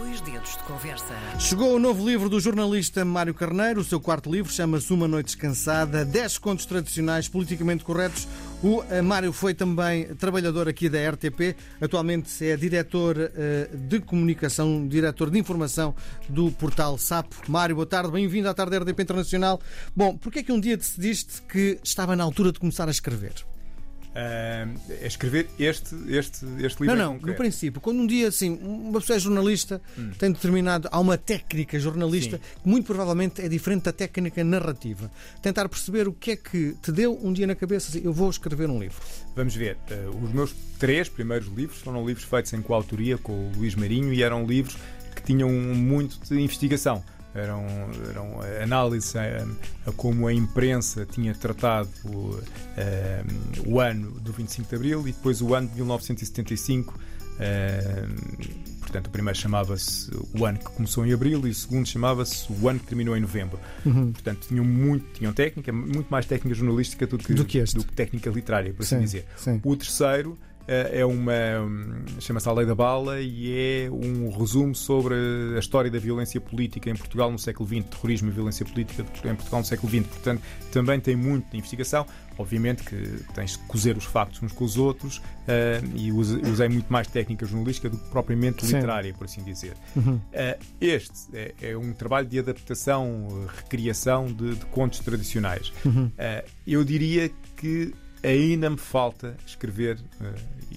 Dois dedos de conversa. Chegou o novo livro do jornalista Mário Carneiro. O seu quarto livro chama-se Uma Noite Descansada. Dez contos tradicionais politicamente corretos. O eh, Mário foi também trabalhador aqui da RTP. Atualmente é diretor eh, de comunicação, diretor de informação do portal Sapo. Mário, boa tarde. Bem-vindo à tarde da RTP Internacional. Bom, porquê é que um dia decidiste que estava na altura de começar a escrever? Uh, escrever este, este, este livro. Não, não, no princípio, quando um dia assim, uma pessoa é jornalista, hum. tem determinado. Há uma técnica jornalista Sim. que muito provavelmente é diferente da técnica narrativa. Tentar perceber o que é que te deu um dia na cabeça, assim, eu vou escrever um livro. Vamos ver. Uh, os meus três primeiros livros foram livros feitos em coautoria com o Luís Marinho e eram livros que tinham muito de investigação eram, eram análises a, a, como a imprensa tinha tratado o, a, o ano do 25 de Abril e depois o ano de 1975. portanto, o primeiro chamava-se o ano que começou em abril e o segundo chamava-se o ano que terminou em novembro. Uhum. Portanto, tinham muito, tinham técnica, muito mais técnica jornalística do que, do que, do que técnica literária, por assim sim, dizer. Sim. O terceiro é uma. chama-se A Lei da Bala e é um resumo sobre a história da violência política em Portugal no século XX, terrorismo e violência política em Portugal no século XX. Portanto, também tem muito de investigação. Obviamente que tens de cozer os factos uns com os outros uh, e usei muito mais técnica jornalística do que propriamente literária, Sim. por assim dizer. Uhum. Uh, este é, é, um trabalho de adaptação, recriação de, de contos tradicionais. Uhum. Uh, eu diria que ainda me falta escrever, uh,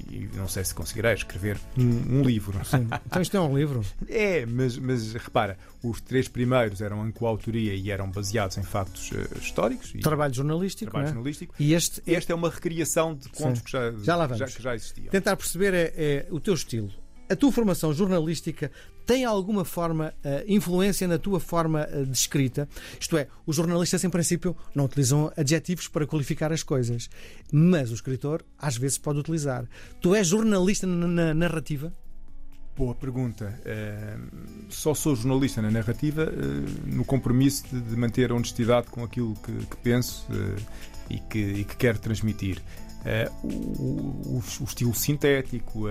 e não sei se conseguirei escrever um, um livro. Sim. Então isto é um livro? É, mas, mas repara, os três primeiros eram em coautoria e eram baseados em factos uh, históricos. Trabalho jornalístico. Trabalho é? jornalístico. E este, este é uma recriação de contos que já, já, já, que já existiam. Tentar perceber é, é o teu estilo a tua formação jornalística tem alguma forma uh, influência na tua forma uh, de escrita? Isto é, os jornalistas, em princípio, não utilizam adjetivos para qualificar as coisas, mas o escritor às vezes pode utilizar. Tu és jornalista na narrativa? Boa pergunta. Uh, só sou jornalista na narrativa no compromisso de, de, manter a honestidade com aquilo que, que penso e que, e, que, quero transmitir. O, o, o, estilo sintético,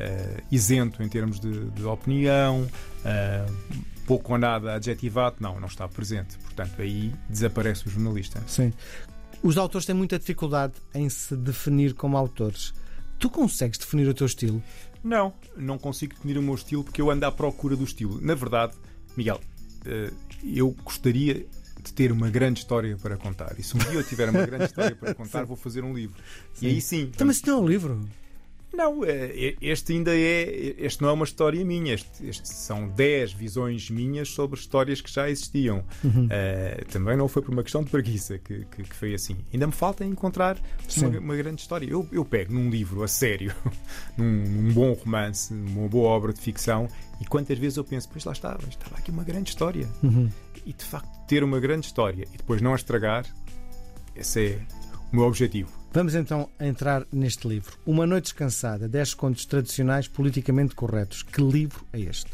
uh, isento em termos de, de opinião, uh, pouco ou nada adjetivado, não, não está presente. Portanto, aí desaparece o jornalista. Sim. Os autores têm muita dificuldade em se definir como autores. Tu consegues definir o teu estilo? Não, não consigo definir o meu estilo porque eu ando à procura do estilo. Na verdade, Miguel, uh, eu gostaria de ter uma grande história para contar. E se um dia eu tiver uma grande história para contar, vou fazer um livro. Sim. E aí sim. Então, mas se não é um livro? Não, é, este ainda é. Este não é uma história minha. Este, este são 10 visões minhas sobre histórias que já existiam. Uhum. Uh, também não foi por uma questão de preguiça que, que, que foi assim. Ainda me falta encontrar uma, uma, grande história. Eu, eu pego num livro a sério, num, num, bom romance, numa boa obra de ficção, e quantas vezes eu penso, pois lá estava, estava aqui uma grande história. Uhum. E de facto, ter uma grande história e depois não a estragar, esse é meu objetivo. Vamos então entrar neste livro. Uma Noite Descansada, 10 contos tradicionais politicamente corretos. Que livro é este?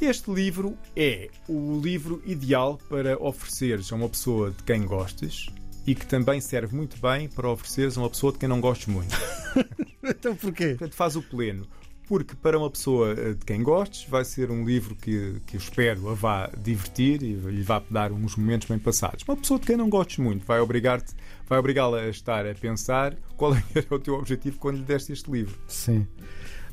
Este livro é o livro ideal para ofereceres a uma pessoa de quem gostes e que também serve muito bem para ofereceres a uma pessoa de quem não gostes muito. então porquê? Portanto, faz o pleno porque para uma pessoa eh, de quem gostes vai ser um livro que, que eu espero a vá divertir e lhe vá dar uns momentos bem passados. Uma pessoa de quem não gostes muito vai obrigar-te, vai obrigá-la a estar a pensar qual era o teu objetivo quando lhe deste este livro. Sim.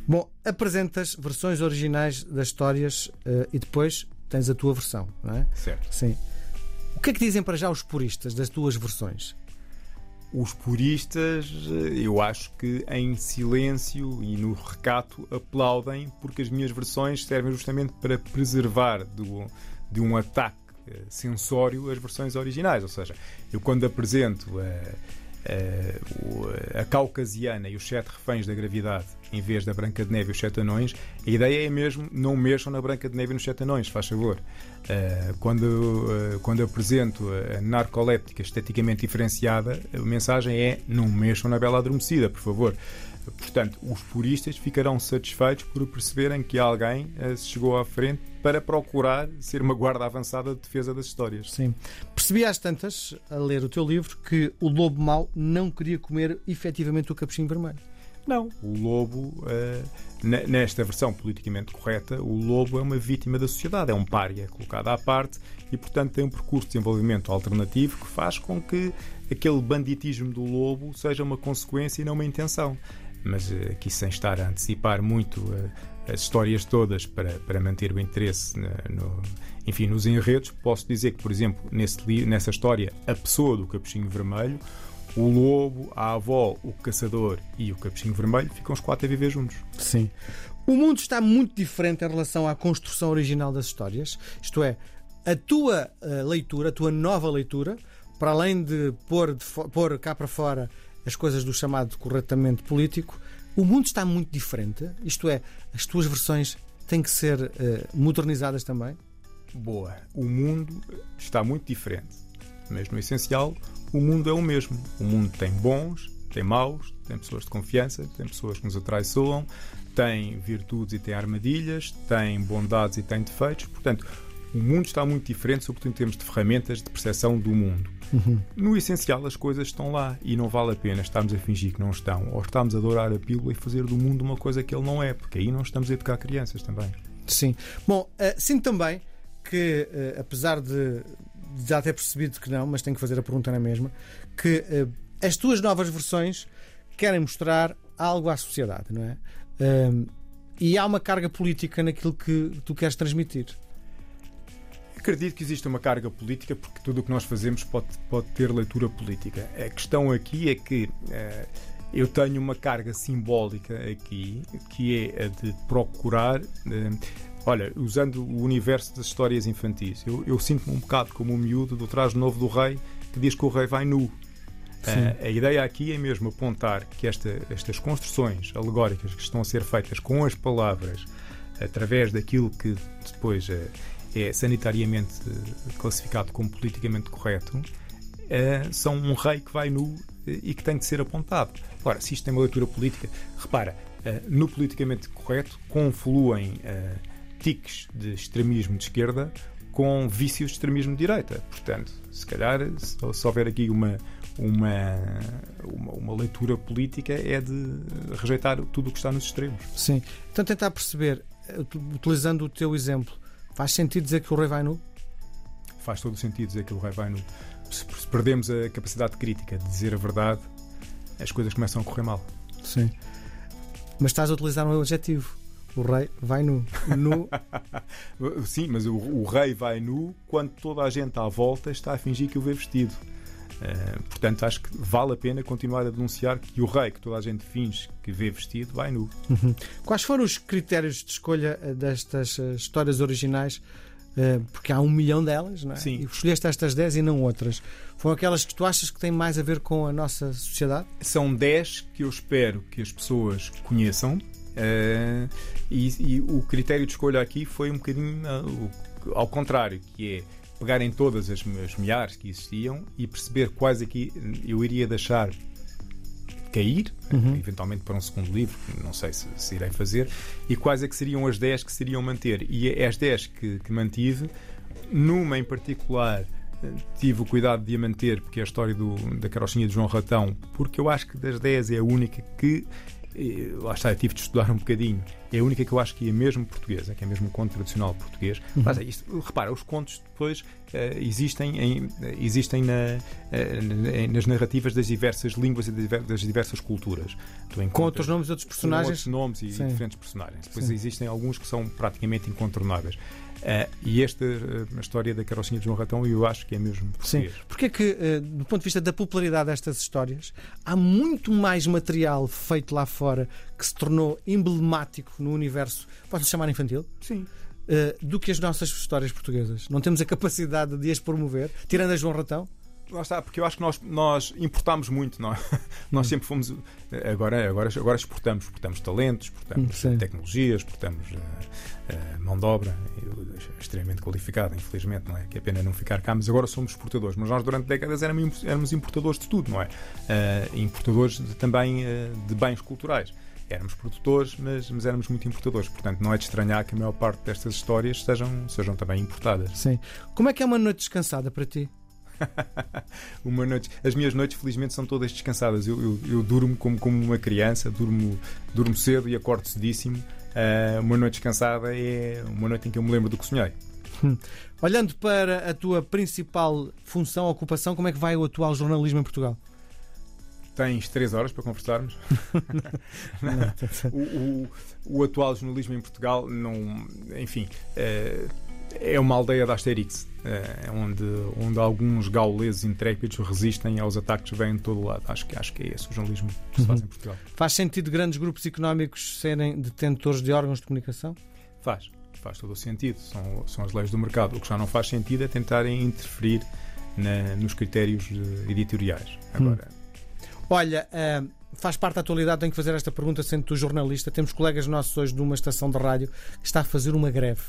Bom, apresentas versões originais das histórias uh, e depois tens a tua versão, não é? Certo. Sim. O que é que dizem para já os puristas das tuas versões? Os puristas, eu acho que em silêncio e no recato aplaudem, porque as minhas versões servem justamente para preservar do, de um ataque sensório as versões originais. Ou seja, eu quando apresento a, a, a caucasiana e os sete reféns da gravidade em vez da Branca de Neve e os Sete Anões, a ideia é mesmo não mexam na Branca de Neve e nos Sete Anões, faz favor. Uh, quando, quando apresento a narcoléptica esteticamente diferenciada, a mensagem é não mexam na Bela Adormecida, por favor. Portanto, os puristas ficarão satisfeitos por perceberem que alguém uh, se chegou à frente para procurar ser uma guarda avançada de defesa das histórias. Sim. Percebi às tantas, a ler o teu livro, que o lobo mau não queria comer efetivamente o capuchinho vermelho. Não. O lobo, uh, nesta versão politicamente correta, o lobo é uma vítima da sociedade, é um pária colocado à parte e, portanto, tem um percurso de desenvolvimento alternativo que faz com que aquele banditismo do lobo seja uma consequência e não uma intenção. Mas uh, aqui, sem estar a antecipar muito uh, as histórias todas para, para manter o interesse no, enfim, nos enredos, posso dizer que, por exemplo, nesse, nessa história, a pessoa do Capuchinho Vermelho, o lobo, a avó, o caçador e o Capuchinho Vermelho ficam os quatro a viver juntos. Sim. O mundo está muito diferente em relação à construção original das histórias, isto é, a tua leitura, a tua nova leitura, para além de pôr, de pôr cá para fora as coisas do chamado corretamente político, o mundo está muito diferente. Isto é, as tuas versões têm que ser uh, modernizadas também? Boa. O mundo está muito diferente. Mas no essencial, o mundo é o mesmo. O mundo tem bons, tem maus, tem pessoas de confiança, tem pessoas que nos atraiçoam, tem virtudes e tem armadilhas, tem bondades e tem defeitos. Portanto, o mundo está muito diferente, sobretudo em termos de ferramentas de percepção do mundo. Uhum. No essencial, as coisas estão lá e não vale a pena estarmos a fingir que não estão ou estamos a adorar a pílula e fazer do mundo uma coisa que ele não é, porque aí não estamos a educar crianças também. Sim. Bom, uh, sinto também que, uh, apesar de já ter percebido que não, mas tenho que fazer a pergunta na mesma, que uh, as tuas novas versões querem mostrar algo à sociedade, não é? e há uma carga política naquilo que tu queres transmitir. Acredito que existe uma carga política porque tudo o que nós fazemos pode, pode ter leitura política. A questão aqui é que uh, eu tenho uma carga simbólica aqui que é a de procurar. Uh, olha, usando o universo das histórias infantis, eu, eu sinto-me um bocado como um miúdo do trás novo do rei que diz que o rei vai nu. Uh, a ideia aqui é mesmo apontar que esta, estas construções alegóricas que estão a ser feitas com as palavras, através daquilo que depois é sanitariamente classificado como politicamente correto, uh, são um rei que vai nu eh, e que tem de ser apontado. Agora, se isto tem uma leitura política, repara, uh, no politicamente correto confluem uh, tiques de extremismo de esquerda com vícios de extremismo de direita. Portanto, se calhar, se, se houver aqui uma, uma, uma, uma, leitura política, é de rejeitar tudo o que está nos extremos. Sim. Então, tentar perceber, utilizando o teu exemplo, Faz sentido dizer que o rei vai nu? Faz todo o sentido dizer que o rei vai nu. Se perdemos a capacidade crítica de dizer a verdade, as coisas começam a correr mal. Sim. Mas estás a utilizar um adjetivo. O rei vai nu. nu. Sim, mas o, o, rei vai nu quando toda a gente à volta está a fingir que o vê vestido. Uh, portanto, acho que vale a pena continuar a denunciar que o rei, que toda a gente finge que vê vestido, vai nu. Uhum. Quais foram os critérios de escolha eh, destas uh, histórias originais? Uh, porque há um milhão delas, não é? Sim. E escolheste estas 10 e não outras. Foram aquelas que tu achas que têm mais a ver com a nossa sociedade? São 10 que eu espero que as pessoas conheçam. E, e, o critério de escolha aqui foi um bocadinho ao contrário, que é pegar em todas as, as milhares que existiam e perceber quais aqui eu iria deixar cair, uhum. eventualmente para um segundo livro, não sei se, se, irei fazer, e quais é que seriam as 10 que seriam manter. E as 10 que, que mantive, numa em particular tive o cuidado de a manter, porque é a história do, da carochinha de João Ratão, porque eu acho que das 10 é a única que lá está, eu tive de estudar um bocadinho. É a única que eu acho que é mesmo portuguesa, que é mesmo um conto tradicional português. Uhum. Mas, isto, repara, os contos depois uh, existem, em, existem na, uh, nas narrativas das diversas línguas e das diversas culturas. Com outros nomes e outros personagens. Com outros nomes e Sim. diferentes personagens. Depois Sim. existem alguns que são praticamente incontornáveis. Uh, e esta uh, história da carrocinha de João Ratão eu acho que é mesmo português. Sim. Porque é que, uh, do ponto de vista da popularidade destas histórias, há muito mais material feito lá fora que se tornou emblemático no universo, posso chamar infantil? Sim. do que as nossas histórias portuguesas. Não temos a capacidade de as promover, tirando a João Ratão? Lá está, porque eu acho que nós, nós importamos muito, é? Nós sempre fomos. Agora, agora, agora exportamos, exportamos talentos, exportamos Sim. tecnologias, exportamos uh, uh, mão de obra extremamente qualificada, infelizmente, não é? Que é pena não ficar cá, mas agora somos exportadores. Mas nós, durante décadas, éramos, éramos importadores de tudo, não é? Uh, importadores de, também de bens culturais éramos produtores, mas, mas, éramos muito importadores. Portanto, não é de estranhar que a maior parte destas histórias sejam, sejam também importadas. Sim. Como é que é uma noite descansada para ti? uma noite. As minhas noites, felizmente, são todas descansadas. Eu, eu, eu durmo como, como uma criança, durmo, durmo cedo e acordo cedíssimo. Uh, uma noite descansada é uma noite em que eu me lembro do que sonhei. Olhando para a tua principal função, ocupação, como é que vai o atual jornalismo em Portugal? Tens três horas para conversarmos. o, o, o, atual jornalismo em Portugal, não, enfim, é, é uma aldeia da Asterix, é, onde, onde alguns gauleses intrépidos resistem aos ataques que vêm de todo lado. Acho que, acho que é esse o jornalismo que se faz em Portugal. Faz sentido grandes grupos económicos serem detentores de órgãos de comunicação? Faz, faz todo o sentido. São, são as leis do mercado. O que já não faz sentido é tentarem interferir na, nos critérios editoriais. Agora. Hum Olha, uh, faz parte da atualidade, tenho que fazer esta pergunta, sendo tu jornalista. Temos colegas nossos hoje de uma estação de rádio que está a fazer uma greve.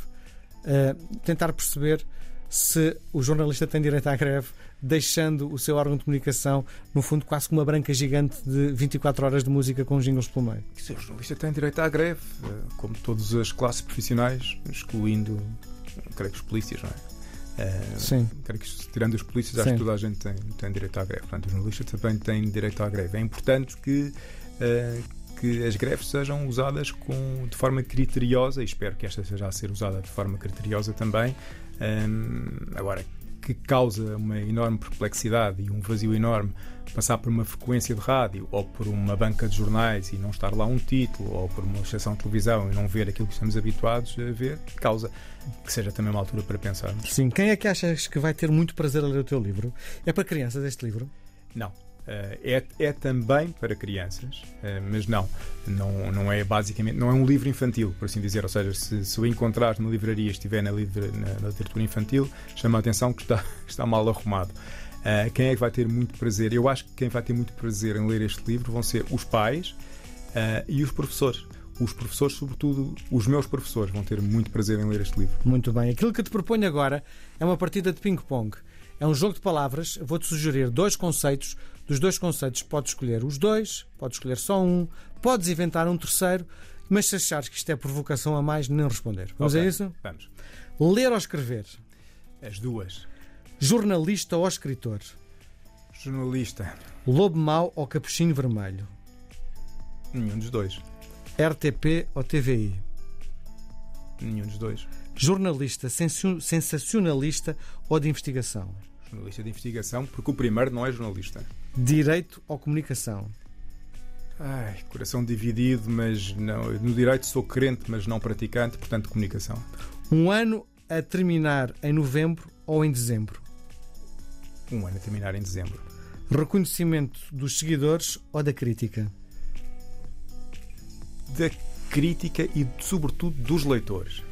Uh, tentar perceber se o jornalista tem direito à greve, deixando o seu órgão de comunicação, no fundo, quase como uma branca gigante de 24 horas de música com jingles pelo meio. O jornalista tem direito à greve, eh, como todas as classes profissionais, excluindo, creio que os polícias, não é? Uh, Sim. Creio que, tirando os polícias, acho que toda a gente tem, tem direito à greve. Portanto, os jornalistas também têm direito à greve. É importante que, uh, que as greves sejam usadas com, de forma criteriosa, e espero que esta seja a ser usada de forma criteriosa também. Um, agora, que causa uma enorme perplexidade e um vazio enorme passar por uma frequência de rádio ou por uma banca de jornais e não estar lá um título ou por uma estação de televisão e não ver aquilo que estamos habituados a ver, causa que seja também uma altura para pensarmos. Sim, quem é que achas que vai ter muito prazer a ler o teu livro? É para crianças este livro? Não. Uh, é, é também para crianças, uh, mas não, não, não é basicamente, não é um livro infantil, por assim dizer. Ou seja, se, se o encontrar na livraria estiver na, livra, na, na, literatura infantil, chama a atenção que está, está mal arrumado. Uh, quem é que vai ter muito prazer? Eu acho que quem vai ter muito prazer em ler este livro vão ser os pais e os professores os professores, sobretudo os meus professores, vão ter muito prazer em ler este livro. Muito bem. Aquilo que te proponho agora é uma partida de ping-pong. É um jogo de palavras. Vou-te sugerir dois conceitos. Dos dois conceitos, podes escolher os dois, podes escolher só um, podes inventar um terceiro, mas se achares que isto é provocação a mais, nem responder. Vamos okay. a isso? Vamos. Ler ou escrever? As duas. Jornalista ou escritor? Jornalista. Lobo mau ou capuchinho vermelho? Nenhum dos dois. RTP ou TVI? Nenhum dos dois. Jornalista sensacionalista ou de investigação? Jornalista de investigação, porque o primeiro não é jornalista. Direito ou comunicação? Ai, coração dividido, mas não. No direito sou crente, mas não praticante, portanto, comunicação. Um ano a terminar em novembro ou em dezembro? Um ano a terminar em dezembro. Reconhecimento dos seguidores ou da crítica? Da crítica e, sobretudo, dos leitores.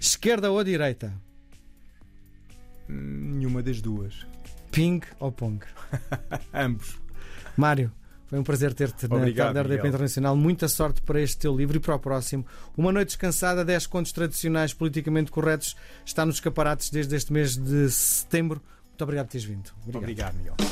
Esquerda ou direita? Nenhuma das duas. Ping ou Pong? Ambos. Mário, foi um prazer ter-te na tarde da RDP Internacional. Muita sorte para este teu livro e para o próximo. Uma Noite Descansada, 10 contos tradicionais politicamente corretos, está nos escaparates desde este mês de setembro. Muito obrigado por teres vindo. Obrigado, obrigado Miguel.